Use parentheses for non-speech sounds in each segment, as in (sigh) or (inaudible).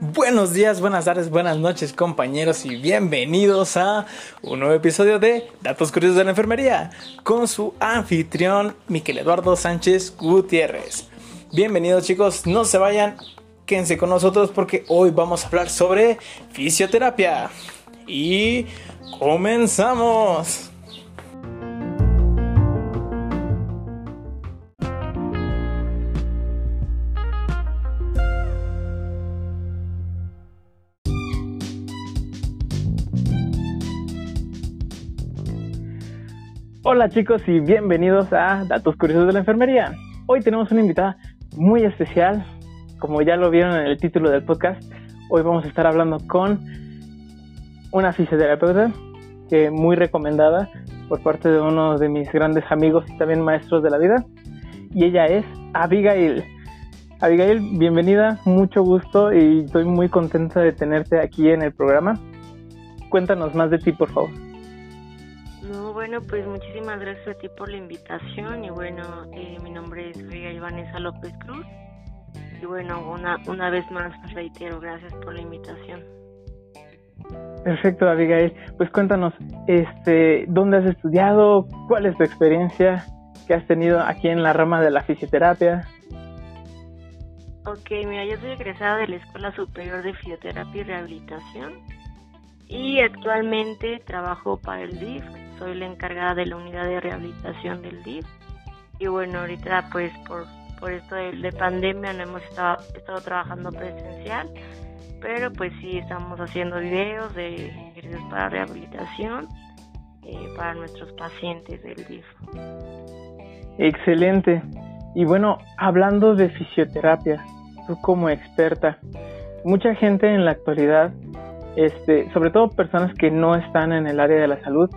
Buenos días, buenas tardes, buenas noches compañeros y bienvenidos a un nuevo episodio de Datos Curiosos de la Enfermería con su anfitrión Miquel Eduardo Sánchez Gutiérrez. Bienvenidos chicos, no se vayan, quédense con nosotros porque hoy vamos a hablar sobre fisioterapia. Y comenzamos. Hola chicos y bienvenidos a Datos Curiosos de la Enfermería. Hoy tenemos una invitada muy especial, como ya lo vieron en el título del podcast. Hoy vamos a estar hablando con una fisioterapeuta que muy recomendada por parte de uno de mis grandes amigos y también maestros de la vida. Y ella es Abigail. Abigail, bienvenida, mucho gusto y estoy muy contenta de tenerte aquí en el programa. Cuéntanos más de ti, por favor. No, bueno, pues muchísimas gracias a ti por la invitación y bueno, eh, mi nombre es Miguel Vanessa López Cruz y bueno, una, una vez más reitero, gracias por la invitación. Perfecto, Abigail. Pues cuéntanos, este, ¿dónde has estudiado? ¿Cuál es tu experiencia que has tenido aquí en la rama de la fisioterapia? Ok, mira, yo soy egresada de la Escuela Superior de Fisioterapia y Rehabilitación y actualmente trabajo para el DIF. Soy la encargada de la unidad de rehabilitación del DIF. Y bueno, ahorita pues por, por esto de, pandemia no hemos estado, trabajando presencial, pero pues sí estamos haciendo videos de ejercicios para rehabilitación eh, para nuestros pacientes del DIF. Excelente. Y bueno, hablando de fisioterapia, tú como experta, mucha gente en la actualidad este, sobre todo personas que no están en el área de la salud,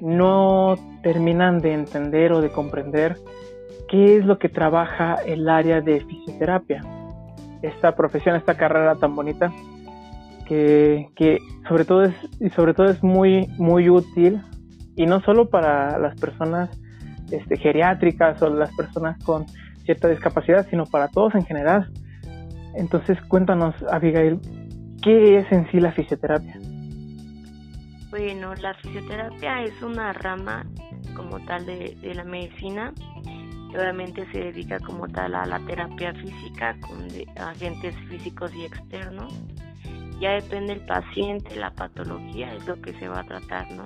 no terminan de entender o de comprender qué es lo que trabaja el área de fisioterapia. Esta profesión, esta carrera tan bonita, que, que sobre todo es, y sobre todo es muy, muy útil, y no solo para las personas este, geriátricas o las personas con cierta discapacidad, sino para todos en general. Entonces, cuéntanos, Abigail, ¿Qué es en sí la fisioterapia? Bueno, la fisioterapia es una rama como tal de, la medicina. Obviamente se dedica como tal a la terapia física con agentes físicos y externos. Ya depende del paciente, la patología, es lo que se va a tratar, ¿no?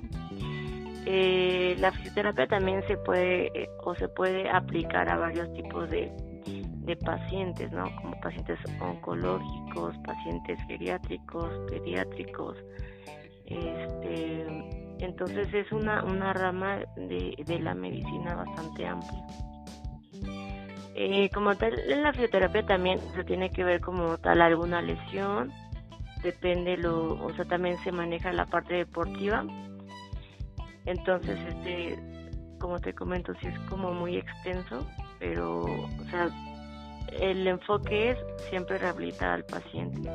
Eh, la fisioterapia también se puede eh, o se puede aplicar a varios tipos de, de pacientes, ¿no? Como pacientes oncológicos, pacientes geriátricos, pediátricos. Este, entonces es una, una rama de, de la medicina bastante amplia. Eh, como tal, en la fisioterapia también se tiene que ver como tal alguna lesión, depende lo, o sea, también se maneja la parte deportiva. Entonces, este, como te comento, sí es como muy extenso, pero, o sea, el enfoque es siempre rehabilitar al paciente.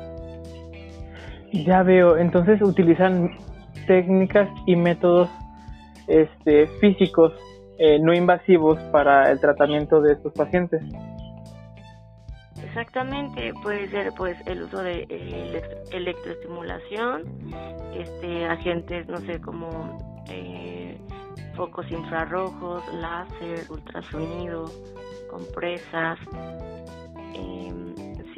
Ya veo, entonces utilizan técnicas y métodos este, físicos eh, no invasivos para el tratamiento de estos pacientes. Exactamente, puede ser pues el uso de electroestimulación, este agentes no sé como eh, focos infrarrojos, láser, ultrasonido, compresas,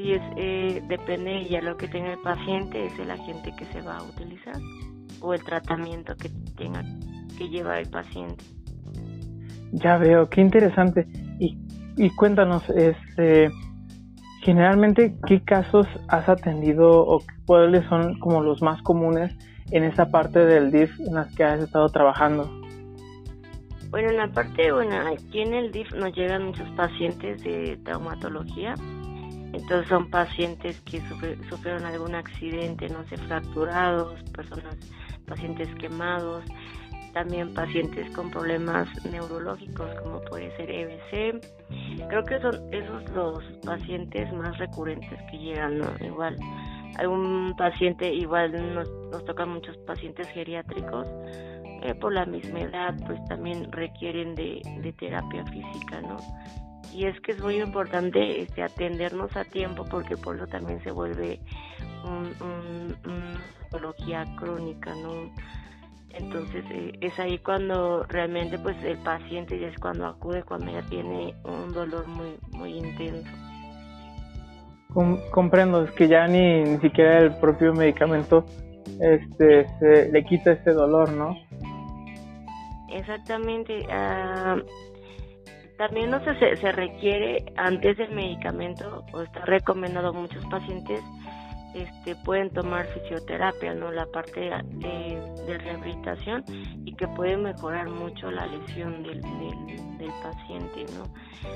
si es eh, depende ya lo que tenga el paciente es el agente que se va a utilizar o el tratamiento que tenga que llevar el paciente. Ya veo qué interesante. Y, y cuéntanos este generalmente qué casos has atendido o cuáles son como los más comunes en esa parte del DIF en las que has estado trabajando bueno en la parte bueno aquí en el DIF nos llegan muchos pacientes de traumatología entonces son pacientes que sufrieron algún accidente, no sé, fracturados, personas, pacientes quemados, también pacientes con problemas neurológicos como puede ser EBC. Creo que son esos los pacientes más recurrentes que llegan, ¿no? Igual, algún paciente, igual nos, tocan muchos pacientes geriátricos, eh, por la misma edad, pues también requieren de terapia física, ¿no? Y es que es muy importante este atendernos a tiempo porque por eso también se vuelve un, una patología crónica, ¿no? Entonces eh, es ahí cuando realmente pues el paciente ya es cuando acude cuando ya tiene un dolor muy muy intenso. comprendo, es que ya ni, ni siquiera el propio medicamento este se, le quita ese dolor, ¿no? Exactamente. Ah, también no se, se requiere antes del medicamento o está recomendado a muchos pacientes este, pueden tomar fisioterapia, ¿no? La parte de, rehabilitación y que puede mejorar mucho la lesión del, del, paciente, ¿no?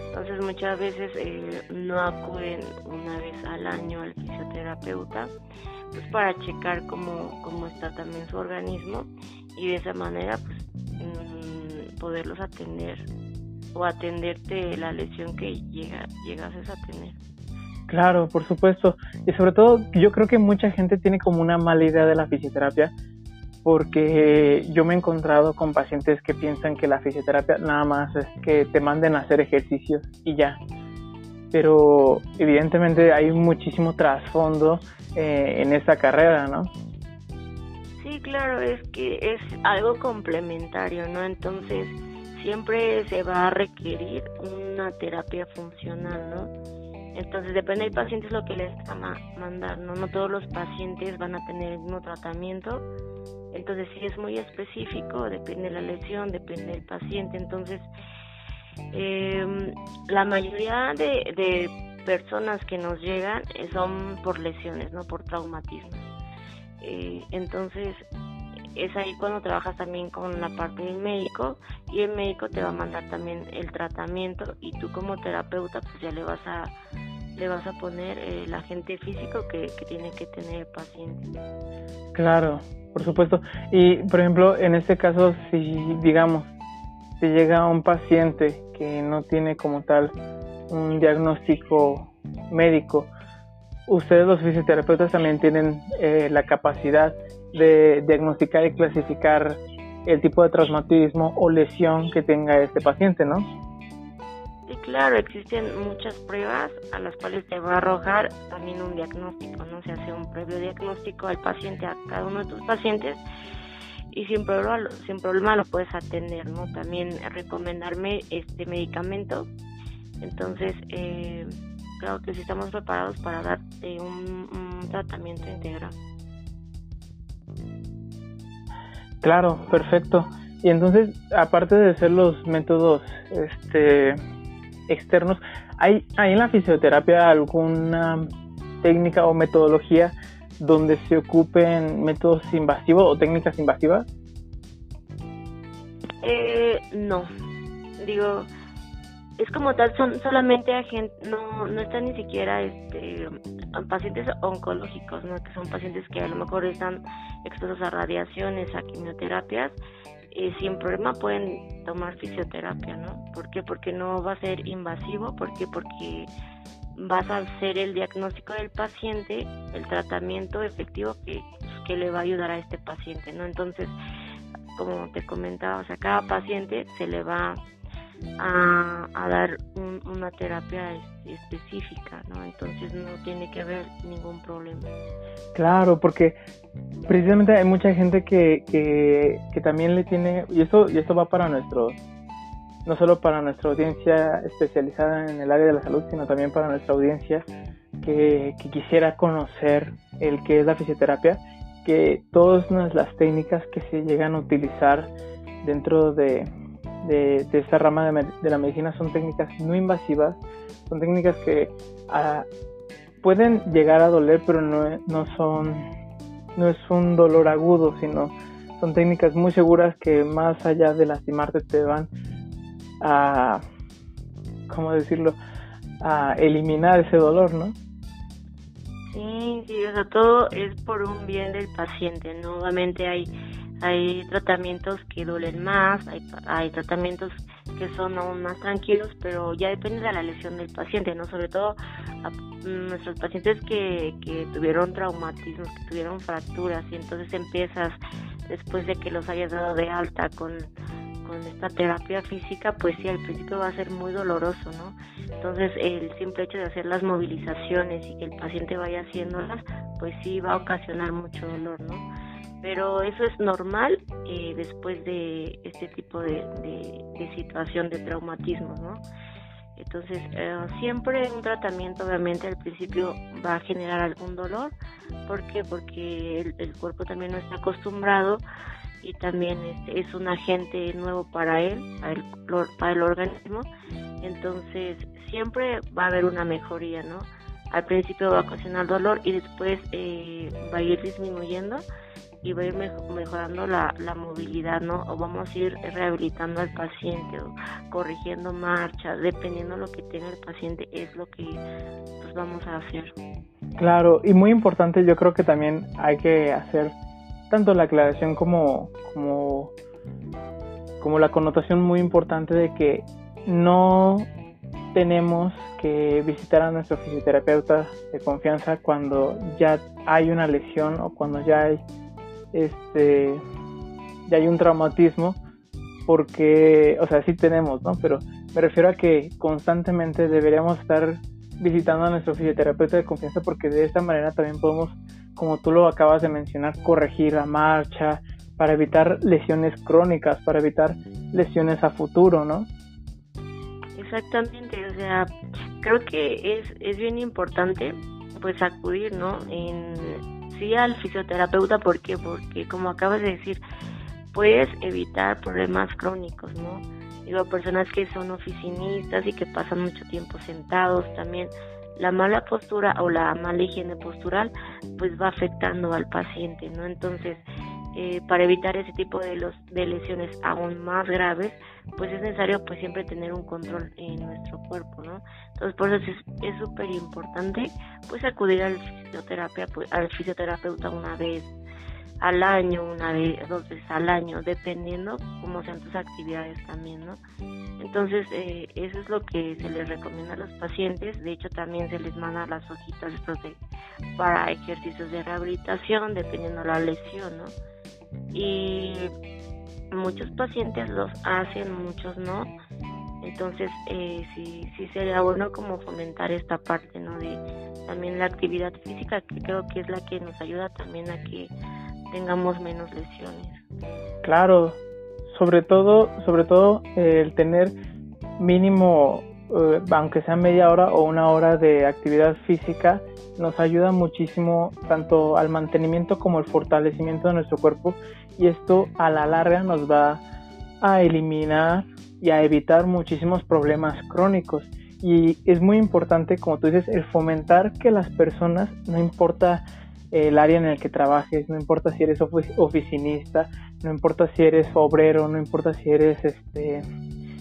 Entonces muchas veces eh, no acuden una vez al año al fisioterapeuta pues para checar cómo, cómo está también su organismo y de esa manera pues mm, poderlos atender o atenderte la lesión que llega, llegases a tener. Claro, por supuesto. Y sobre todo, yo creo que mucha gente tiene como una mala idea de la fisioterapia, porque yo me he encontrado con pacientes que piensan que la fisioterapia nada más es que te manden a hacer ejercicios y ya. Pero evidentemente hay muchísimo trasfondo eh, en esta carrera, ¿no? Sí, claro, es que es algo complementario, ¿no? Entonces, siempre se va a requerir una terapia funcional, ¿no? Entonces depende del paciente es lo que les van a mandar, ¿no? No todos los pacientes van a tener el mismo tratamiento. Entonces sí es muy específico, depende de la lesión, depende del paciente. Entonces eh, la mayoría de, de, personas que nos llegan eh, son por lesiones, no por traumatismo. Eh, entonces es ahí cuando trabajas también con la parte del médico y el médico te va a mandar también el tratamiento y tú como terapeuta pues ya le vas a le vas a poner el agente físico que, que tiene que tener el paciente. Claro, por supuesto. Y por ejemplo, en este caso, si digamos, si llega un paciente que no tiene como tal un diagnóstico médico, ustedes los fisioterapeutas también tienen eh, la capacidad de diagnosticar y clasificar el tipo de traumatismo o lesión que tenga este paciente, ¿no? Sí, claro, existen muchas pruebas a las cuales te va a arrojar también un diagnóstico, ¿no? Se hace un previo diagnóstico al paciente, a cada uno de tus pacientes, y sin problema, sin problema lo puedes atender, ¿no? También recomendarme este medicamento. Entonces, eh, creo que sí estamos preparados para darte un tratamiento integral. Claro, perfecto. Y entonces, aparte de ser los métodos este, externos, ¿hay, ¿hay en la fisioterapia alguna técnica o metodología donde se ocupen métodos invasivos o técnicas invasivas? Eh, no, digo, es como tal, son solamente agentes, no, no están ni siquiera este, pacientes oncológicos, ¿no? que son pacientes que a lo mejor están expuestos a radiaciones, a quimioterapias, eh, sin problema pueden tomar fisioterapia, ¿no? ¿Por qué? Porque no va a ser invasivo, ¿por? Porque vas a hacer el diagnóstico del paciente, el tratamiento efectivo que, que le va a ayudar a este paciente, ¿no? Entonces, como te comentaba, o sea, cada paciente se le va a, dar una terapia este, específica, ¿no? Entonces no tiene que haber ningún problema. Claro, porque precisamente hay mucha gente que, que, también le tiene, y esto, y esto va para nuestro, no solo para nuestra audiencia especializada en el área de la salud, sino también para nuestra audiencia que, que quisiera conocer el que es la fisioterapia, que todas las técnicas que se llegan a utilizar dentro de, de, esta rama de, la medicina son técnicas no invasivas, son técnicas que ah, pueden llegar a doler, pero no, no son, no es un dolor agudo, sino son técnicas muy seguras que más allá de lastimarte te van a, ¿cómo decirlo?, a eliminar ese dolor, ¿no? Sí, sí, o sea, todo es por un bien del paciente, ¿no? Obviamente hay hay tratamientos que duelen más, hay, hay tratamientos que son aún más tranquilos, pero ya depende de la lesión del paciente, ¿no? Sobre todo a nuestros pacientes que, que tuvieron traumatismos, que tuvieron fracturas, y entonces empiezas, después de que los hayas dado de alta con, con esta terapia física, pues sí, al principio va a ser muy doloroso, ¿no? Entonces, el simple hecho de hacer las movilizaciones y que el paciente vaya haciéndolas, pues sí va a ocasionar mucho dolor, ¿no? Pero eso es normal eh, después de este tipo de, situación de traumatismo, ¿no? Entonces, eh, siempre un tratamiento obviamente al principio va a generar algún dolor. ¿Por qué? Porque el, el cuerpo también no está acostumbrado y también este, es un agente nuevo para él, para el, para el organismo. Entonces, siempre va a haber una mejoría, ¿no? Al principio va a ocasionar dolor y después eh, va a ir disminuyendo y va a ir mejorando la, la, movilidad, ¿no? O vamos a ir rehabilitando al paciente o corrigiendo marcha, dependiendo de lo que tenga el paciente, es lo que pues, vamos a hacer. Claro, y muy importante, yo creo que también hay que hacer tanto la aclaración como, como, como la connotación muy importante de que no tenemos que visitar a nuestro fisioterapeuta de confianza cuando ya hay una lesión o cuando ya hay este ya hay un traumatismo porque o sea sí tenemos no pero me refiero a que constantemente deberíamos estar visitando a nuestro fisioterapeuta de confianza porque de esta manera también podemos como tú lo acabas de mencionar corregir la marcha para evitar lesiones crónicas para evitar lesiones a futuro no Exactamente, o sea, creo que es, es bien importante pues acudir, ¿no? En, sí al fisioterapeuta, ¿por qué? Porque como acabas de decir, puedes evitar problemas crónicos, ¿no? Digo, personas que son oficinistas y que pasan mucho tiempo sentados también, la mala postura o la mala higiene postural pues va afectando al paciente, ¿no? Entonces, eh, para evitar ese tipo de, los, de lesiones aún más graves, pues es necesario pues siempre tener un control en nuestro cuerpo, ¿no? Entonces por eso es súper importante pues acudir al fisioterapia, pues, al fisioterapeuta una vez al año, una vez, dos veces al año, dependiendo cómo sean tus actividades también, ¿no? Entonces, eh, eso es lo que se les recomienda a los pacientes. De hecho, también se les manda las hojitas de, para ejercicios de rehabilitación, dependiendo de la lesión, ¿no? y muchos pacientes los hacen, muchos no. Entonces, eh, sí, sí sería bueno como fomentar esta parte, ¿no? De también la actividad física, que creo que es la que nos ayuda también a que tengamos menos lesiones. Claro, sobre todo, sobre todo el tener mínimo, eh, aunque sea media hora o una hora de actividad física, nos ayuda muchísimo tanto al mantenimiento como al fortalecimiento de nuestro cuerpo y esto a la larga nos va a eliminar y a evitar muchísimos problemas crónicos y es muy importante como tú dices el fomentar que las personas no importa el área en el que trabajes no importa si eres oficinista no importa si eres obrero no importa si eres este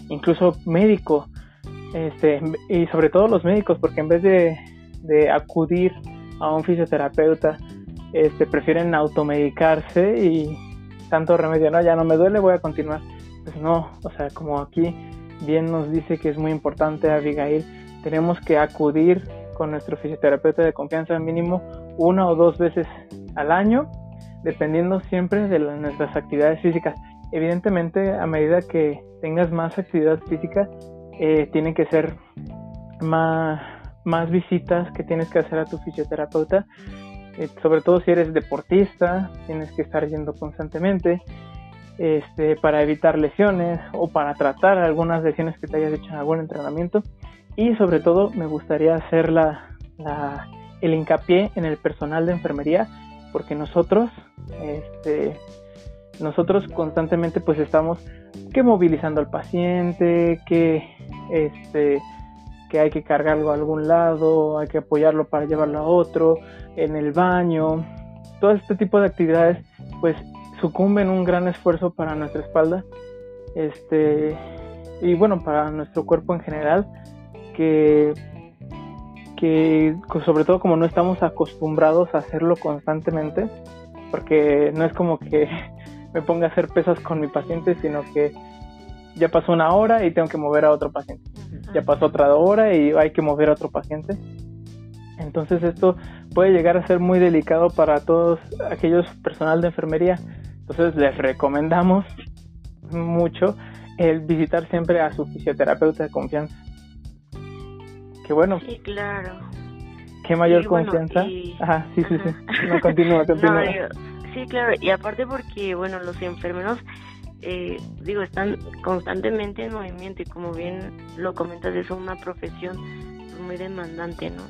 incluso médico este y sobre todo los médicos porque en vez de de acudir a un fisioterapeuta, este, prefieren automedicarse y tanto remedio, no, ya no me duele, voy a continuar. Pues no, o sea, como aquí bien nos dice que es muy importante Abigail, tenemos que acudir con nuestro fisioterapeuta de confianza mínimo una o dos veces al año, dependiendo siempre de nuestras actividades físicas. Evidentemente, a medida que tengas más actividad física, eh, tiene que ser más, más visitas que tienes que hacer a tu fisioterapeuta, eh, sobre todo si eres deportista, tienes que estar yendo constantemente este, para evitar lesiones o para tratar algunas lesiones que te hayas hecho en algún entrenamiento. Y sobre todo me gustaría hacer la, el hincapié en el personal de enfermería, porque nosotros, este, nosotros constantemente pues estamos que movilizando al paciente, que este, que hay que cargarlo a algún lado, hay que apoyarlo para llevarlo a otro, en el baño, todo este tipo de actividades pues sucumben un gran esfuerzo para nuestra espalda este y bueno para nuestro cuerpo en general que que sobre todo como no estamos acostumbrados a hacerlo constantemente porque no es como que (laughs) me ponga a hacer pesas con mi paciente sino que ya pasó una hora y tengo que mover a otro paciente ya pasó otra hora y hay que mover a otro paciente. Entonces esto puede llegar a ser muy delicado para todos aquellos personal de enfermería. Entonces les recomendamos mucho el visitar siempre a su fisioterapeuta de confianza. Que bueno. Sí, claro. Qué mayor confianza. Ajá, sí, sí, sí. (laughs) No, continúa, continúa. sí, claro. Y aparte porque, bueno, los enfermeros, eh, digo, están constantemente en movimiento y como bien lo comentas, es una profesión muy demandante, ¿no?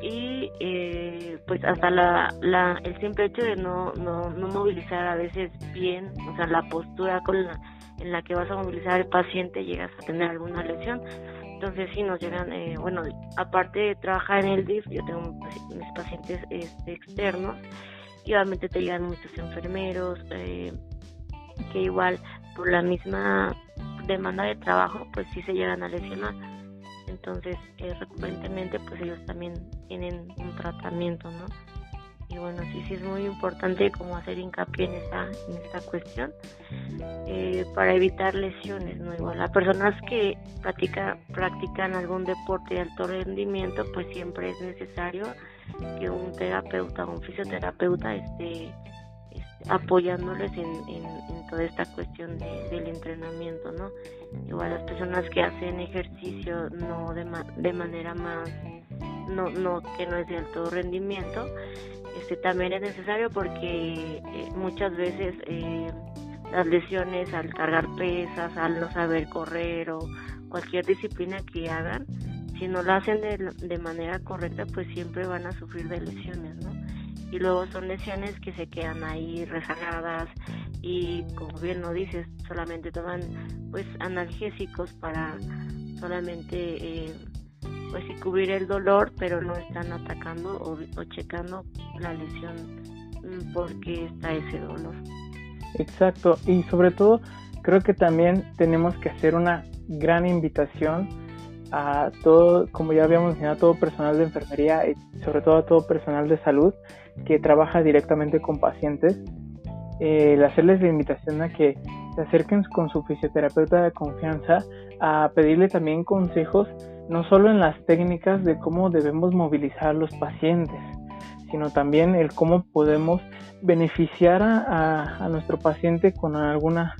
y eh, pues hasta la, la el simple hecho de no, no, no movilizar a veces bien, o sea, la postura con la, en la que vas a movilizar al paciente llegas a tener alguna lesión. Entonces sí nos llegan, eh, bueno, aparte de trabajar en el DIF, yo tengo mis pacientes este, externos y obviamente te llegan muchos enfermeros eh, que igual por la misma demanda de trabajo pues sí se llegan a lesionar entonces eh, recurrentemente pues ellos también tienen un tratamiento, ¿no? Y bueno, sí, sí es muy importante como hacer hincapié en esta, en esta cuestión eh, para evitar lesiones, ¿no? Igual las personas que practica, practican algún deporte de alto rendimiento, pues siempre es necesario que un terapeuta o un fisioterapeuta esté, apoyándoles en, toda esta cuestión del entrenamiento, ¿no? Igual las personas que hacen ejercicio no de, de manera más, no, no, que no es de alto rendimiento, este también es necesario porque eh, muchas veces eh, las lesiones al cargar pesas, al no saber correr o cualquier disciplina que hagan, si no lo hacen de, de manera correcta, pues siempre van a sufrir de lesiones, ¿no? y luego son lesiones que se quedan ahí rezagadas y como bien lo dices solamente toman pues analgésicos para solamente eh, pues cubrir el dolor pero no están atacando o, o checando la lesión mm, porque está ese dolor. Exacto y sobre todo creo que también tenemos que hacer una gran invitación a todo, como ya habíamos mencionado, todo personal de enfermería y sobre todo a todo personal de salud que trabaja directamente con pacientes, eh, hacerles la invitación a que se acerquen con su fisioterapeuta de confianza a pedirle también consejos, no solo en las técnicas de cómo debemos movilizar a los pacientes, sino también el cómo podemos beneficiar a, nuestro paciente con alguna,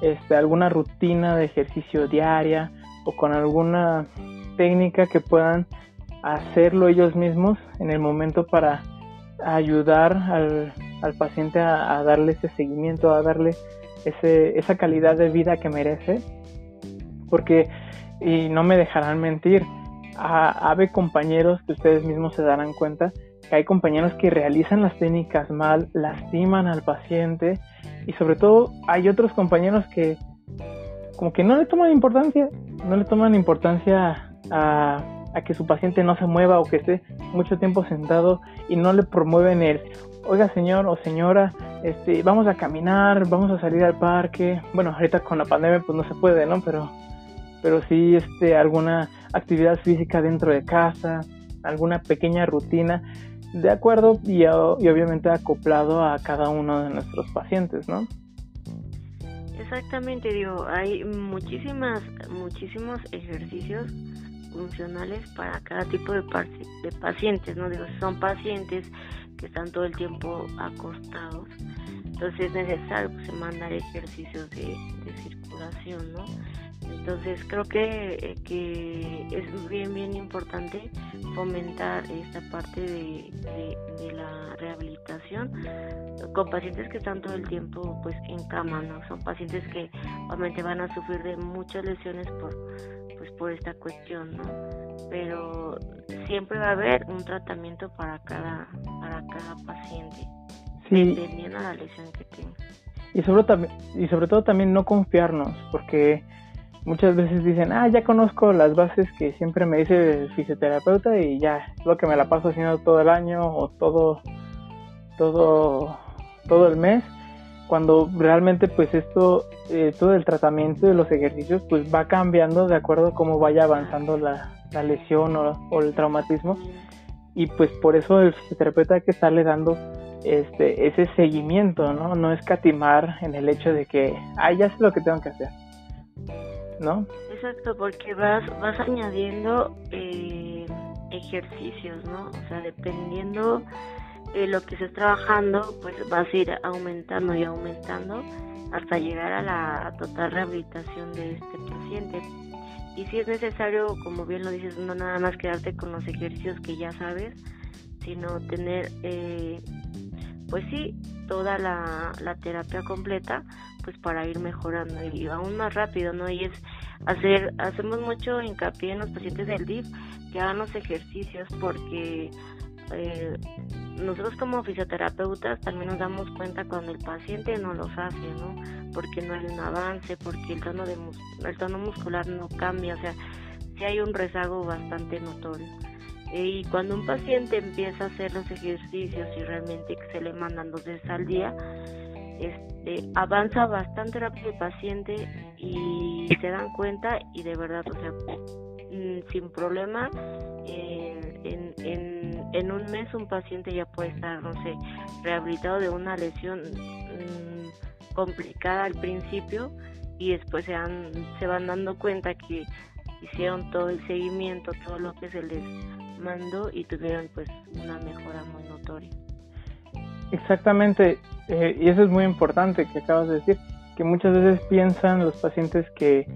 este, alguna rutina de ejercicio diaria o con alguna técnica que puedan hacerlo ellos mismos en el momento para ayudar al, al paciente a, darle ese seguimiento, a darle ese, esa calidad de vida que merece. Porque, y no me dejarán mentir, hay compañeros que ustedes mismos se darán cuenta que hay compañeros que realizan las técnicas mal, lastiman al paciente y sobre todo hay otros compañeros que como que no le toman importancia, no le toman importancia a, a que su paciente no se mueva o que esté mucho tiempo sentado y no le promueven el, oiga señor o señora, este, vamos a caminar, vamos a salir al parque. Bueno, ahorita con la pandemia pues no se puede, ¿no? Pero, pero sí este, alguna actividad física dentro de casa, alguna pequeña rutina, de acuerdo y, obviamente acoplado a cada uno de nuestros pacientes, ¿no? Exactamente, digo, hay muchísimas, muchísimos ejercicios funcionales para cada tipo de, de pacientes, ¿no? Digo, son pacientes que están todo el tiempo acostados, entonces es necesario pues, mandar ejercicios de, circulación, ¿no? Entonces creo que, que es bien, bien importante fomentar esta parte de, de, la rehabilitación con pacientes que están todo el tiempo pues en cama, ¿no? Son pacientes que obviamente van a sufrir de muchas lesiones por pues por esta cuestión, ¿no? Pero siempre va a haber un tratamiento para cada para cada paciente, dependiendo de la lesión que tenga. Y sobre, y sobre todo también no confiarnos, porque muchas veces dicen, ah, ya conozco las bases que siempre me dice el fisioterapeuta y ya, es lo que me la paso haciendo todo el año o todo, todo, todo el mes cuando realmente pues esto, eh, todo el tratamiento de los ejercicios pues va cambiando de acuerdo a cómo vaya avanzando la, lesión o, el traumatismo y pues por eso el fisioterapeuta hay que estarle dando este, ese seguimiento, ¿no? No escatimar en el hecho de que, ah, ya sé lo que tengo que hacer, ¿no? Exacto, porque vas, vas añadiendo eh, ejercicios, ¿no? O sea, dependiendo lo que estés trabajando, pues vas a ir aumentando y aumentando hasta llegar a la total rehabilitación de este paciente. Y si es necesario, como bien lo dices, no nada más quedarte con los ejercicios que ya sabes, sino tener, eh, pues sí, toda la, la terapia completa, pues para ir mejorando y aún más rápido, ¿no? Y es hacer, hacemos mucho hincapié en los pacientes del DIF que hagan los ejercicios porque eh, nosotros como fisioterapeutas también nos damos cuenta cuando el paciente no los hace, ¿no? Porque no hay un avance, porque el tono, de el tono muscular no cambia, o sea, si hay un rezago bastante notorio. Y cuando un paciente empieza a hacer los ejercicios y realmente se le mandan dos veces al día, este, avanza bastante rápido el paciente y se dan cuenta y de verdad, o sea, mm, sin problema, en, en, en, un mes un paciente ya puede estar, no sé, rehabilitado de una lesión mm, complicada al principio y después se, han, se van dando cuenta que hicieron todo el seguimiento, todo lo que se les mandó y tuvieron pues una mejora muy notoria. Exactamente, eh, y eso es muy importante que acabas de decir, que muchas veces piensan los pacientes que,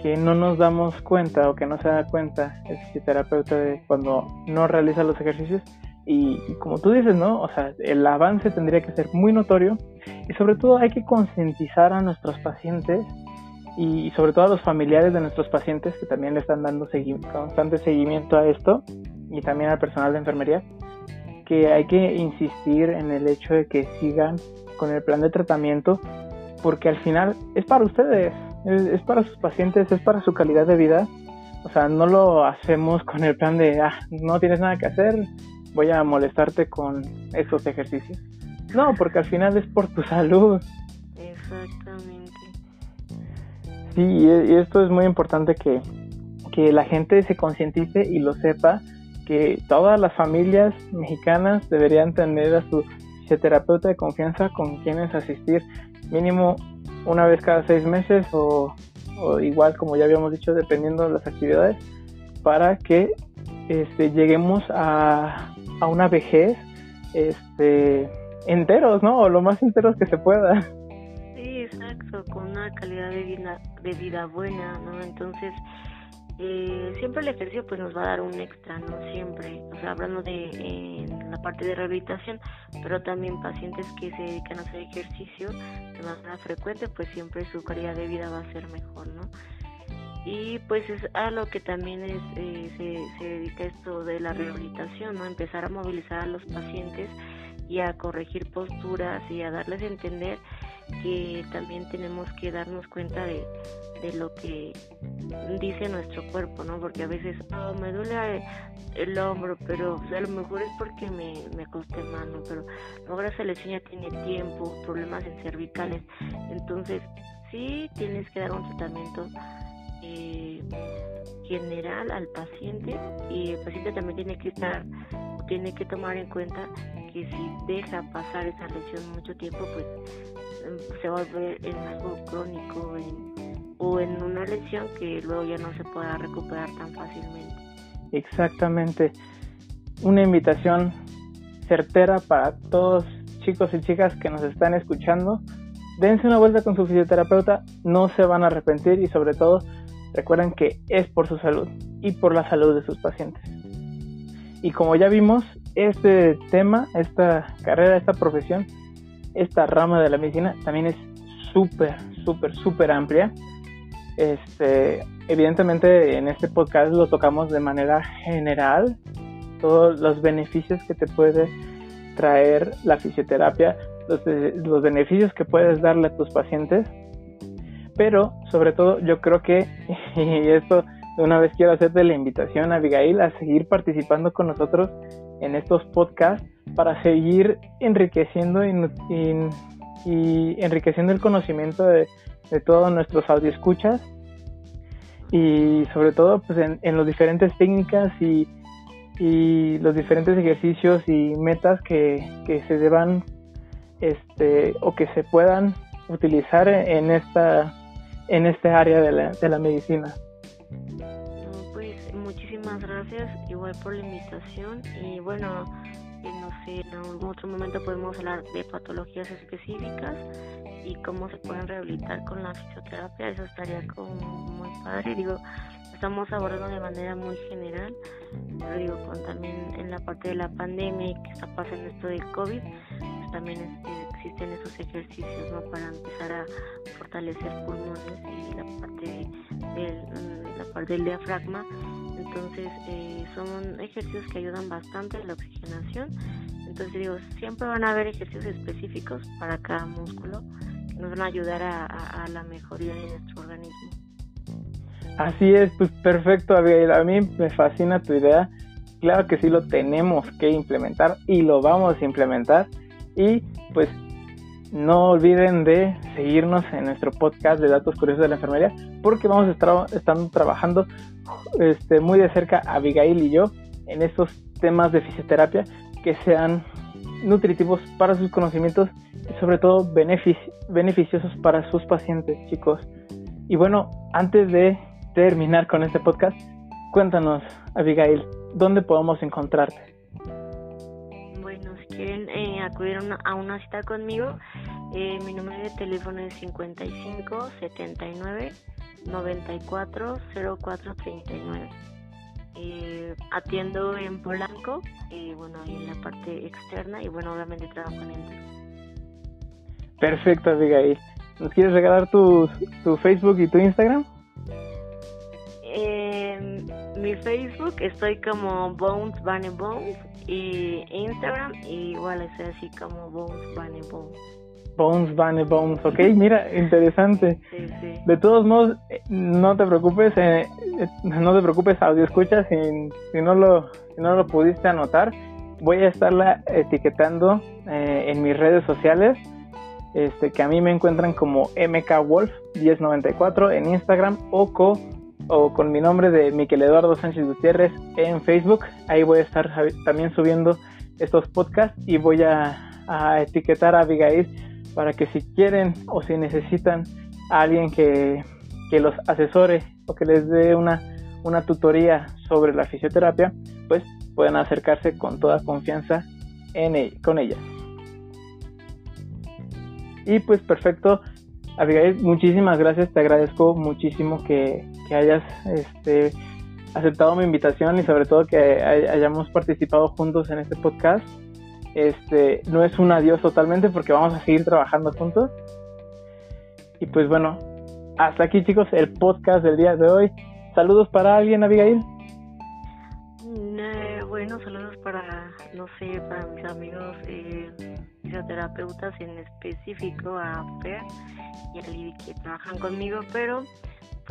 que no nos damos cuenta o que no se da cuenta el fisioterapeuta de cuando no realiza los ejercicios y, como tú dices, ¿no? O sea, el avance tendría que ser muy notorio y sobre todo hay que concientizar a nuestros pacientes y sobre todo a los familiares de nuestros pacientes que también le están dando constante seguimiento a esto y también al personal de enfermería que hay que insistir en el hecho de que sigan con el plan de tratamiento porque al final es para ustedes, es, para sus pacientes, es para su calidad de vida. O sea, no lo hacemos (laughs) con el plan de, ah, no tienes nada que hacer, voy a molestarte con esos ejercicios. No, porque al final es por tu (laughs) salud. Exactamente. Sí, y esto es muy importante que, que la gente se concientice y lo sepa que todas las familias mexicanas deberían tener a su fisioterapeuta de confianza con quienes asistir mínimo una vez cada seis meses o, igual como ya habíamos dicho dependiendo de las actividades para que este, lleguemos a, a una vejez este, enteros, ¿no? O lo más enteros que se pueda. Sí, exacto, con una calidad de vida, de vida buena, ¿no? Entonces, eh, siempre el ejercicio pues nos va a dar un extra, ¿no? Siempre, o sea, hablando de la parte de rehabilitación, pero también pacientes que se dedican a hacer ejercicio de manera frecuente, pues siempre su calidad de vida va a ser mejor, ¿no? Y pues es a lo que también es, eh, se, se dedica esto de la rehabilitación, ¿no? Empezar a movilizar a los pacientes y a corregir posturas y a darles a entender que también tenemos que darnos cuenta de, de lo que dice nuestro cuerpo, ¿no? Porque a veces, oh, me duele el hombro, pero a lo mejor es porque me, me acosté mano, pero ahora esa lesión ya tiene tiempo, problemas en cervicales. Entonces, sí tienes que dar un tratamiento eh, general al paciente y el paciente también tiene que estar, tiene que tomar en cuenta que si deja pasar esa lesión mucho tiempo, pues se va en algo crónico, o en una lesión que luego ya no se pueda recuperar tan fácilmente. Exactamente. Una invitación certera para todos chicos y chicas que nos están escuchando. Dense una vuelta con su fisioterapeuta, no se van a arrepentir y sobre todo recuerden que es por su salud y por la salud de sus pacientes. Y como ya vimos, este tema, esta carrera, esta profesión, esta rama de la medicina también es súper, súper, súper amplia. Este, evidentemente en este podcast lo tocamos de manera general, todos los beneficios que te puede traer la fisioterapia, los, beneficios que puedes darle a tus pacientes, pero sobre todo yo creo que, (laughs) y esto de una vez quiero hacerte la invitación a Abigail a seguir participando con nosotros en estos podcasts para seguir enriqueciendo y, enriqueciendo el conocimiento de de todos nuestros escuchas y sobre todo pues en, en las diferentes técnicas y, y, los diferentes ejercicios y metas que, que se deban este o que se puedan utilizar en esta en este área de la, de la medicina. Muchísimas gracias igual por la invitación y bueno, no sé, en otro momento podemos hablar de patologías específicas y cómo se pueden rehabilitar con la fisioterapia, eso estaría como muy padre. Digo, estamos abordando de manera muy general, pero digo, con también en la parte de la pandemia y que está pasando esto del COVID, pues también este, existen esos ejercicios ¿no? para empezar a fortalecer pulmones y la parte del, mm, la parte del diafragma. Entonces, eh, son ejercicios que ayudan bastante a la oxigenación. Entonces, digo, siempre van a haber ejercicios específicos para cada músculo que nos van a ayudar a, a la mejoría de nuestro organismo. Así es, pues perfecto, Abigail. A mí me fascina tu idea. Claro que sí lo tenemos que implementar y lo vamos a implementar. Y pues no olviden de seguirnos en nuestro podcast de datos curiosos de la enfermería porque vamos a estar estando trabajando este, muy de cerca Abigail y yo en estos temas de fisioterapia que sean nutritivos para sus conocimientos y sobre todo beneficiosos para sus pacientes, chicos. Y bueno, antes de terminar con este podcast, cuéntanos, Abigail, ¿dónde podemos encontrarte? Bueno, si quieren eh, acudir a una cita conmigo, eh, mi número de teléfono es 55 79 94 04 39. atiendo en Polanco, eh, bueno, en la parte externa y bueno, obviamente trabajo en el Perfecto, Abigail. ¿Nos quieres regalar tu, tu Facebook y tu Instagram? En mi Facebook estoy como Bones Bunny Bones y Instagram igual es así como Bones Bunny Bones. Bones Bunny Bones, ok, mira, (laughs) interesante. Sí, sí. De todos modos, eh, no te preocupes, eh, eh, no te preocupes, audio escucha, si, si, no lo, si no lo pudiste anotar, voy a estarla etiquetando en mis redes sociales, este, que a mí me encuentran como MKWolf1094 en Instagram o co o con mi nombre de Miquel Eduardo Sánchez Gutiérrez en Facebook. Ahí voy a estar también subiendo estos podcasts y voy a, etiquetar a Abigail para que si quieren o si necesitan a alguien que, los asesore o que les dé una, una tutoría sobre la fisioterapia, pues pueden acercarse con toda confianza con ella. Y pues perfecto, Abigail, muchísimas gracias, te agradezco muchísimo que, hayas este, aceptado mi invitación y sobre todo que hayamos participado juntos en este podcast. Este, no es un adiós totalmente porque vamos a seguir trabajando juntos. Y pues bueno, hasta aquí chicos el podcast del día de hoy. Saludos para alguien, Abigail. Eh, bueno, saludos para, no sé, para mis amigos eh, fisioterapeutas en específico, a Fer y a Lili que trabajan conmigo, pero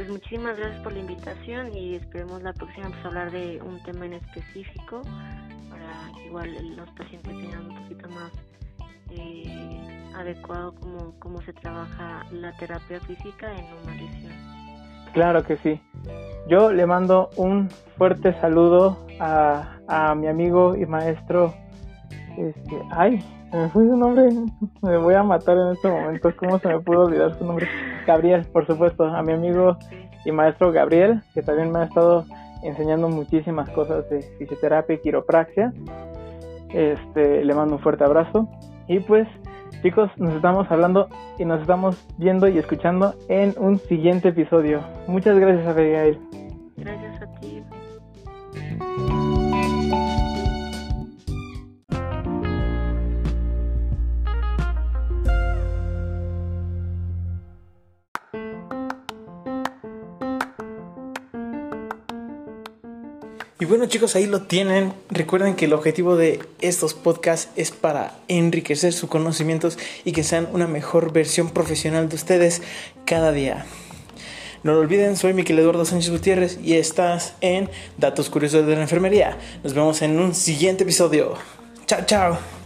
pues muchísimas gracias por la invitación y esperemos la próxima pues, hablar de un tema en específico para que igual los pacientes tengan un poquito más eh, adecuado como cómo se trabaja la terapia física en una lesión. Claro que sí. Yo le mando un fuerte saludo a, a mi amigo y maestro, este, ay, me fue su nombre, (laughs) me voy a matar en este momento, ¿cómo se me pudo olvidar su nombre? Gabriel, por supuesto, a mi amigo y maestro Gabriel, que también me ha estado enseñando muchísimas cosas de fisioterapia y quiropraxia. Este, le mando un fuerte abrazo y pues chicos, nos estamos hablando y nos estamos viendo y escuchando en un siguiente episodio. Muchas gracias, Abigail. Chicos, ahí lo tienen. Recuerden que el objetivo de estos podcasts es para enriquecer sus conocimientos y que sean una mejor versión profesional de ustedes cada día. No lo olviden, soy Miquel Eduardo Sánchez Gutiérrez y estás en Datos Curiosos de la Enfermería. Nos vemos en un siguiente episodio. Chao, chao.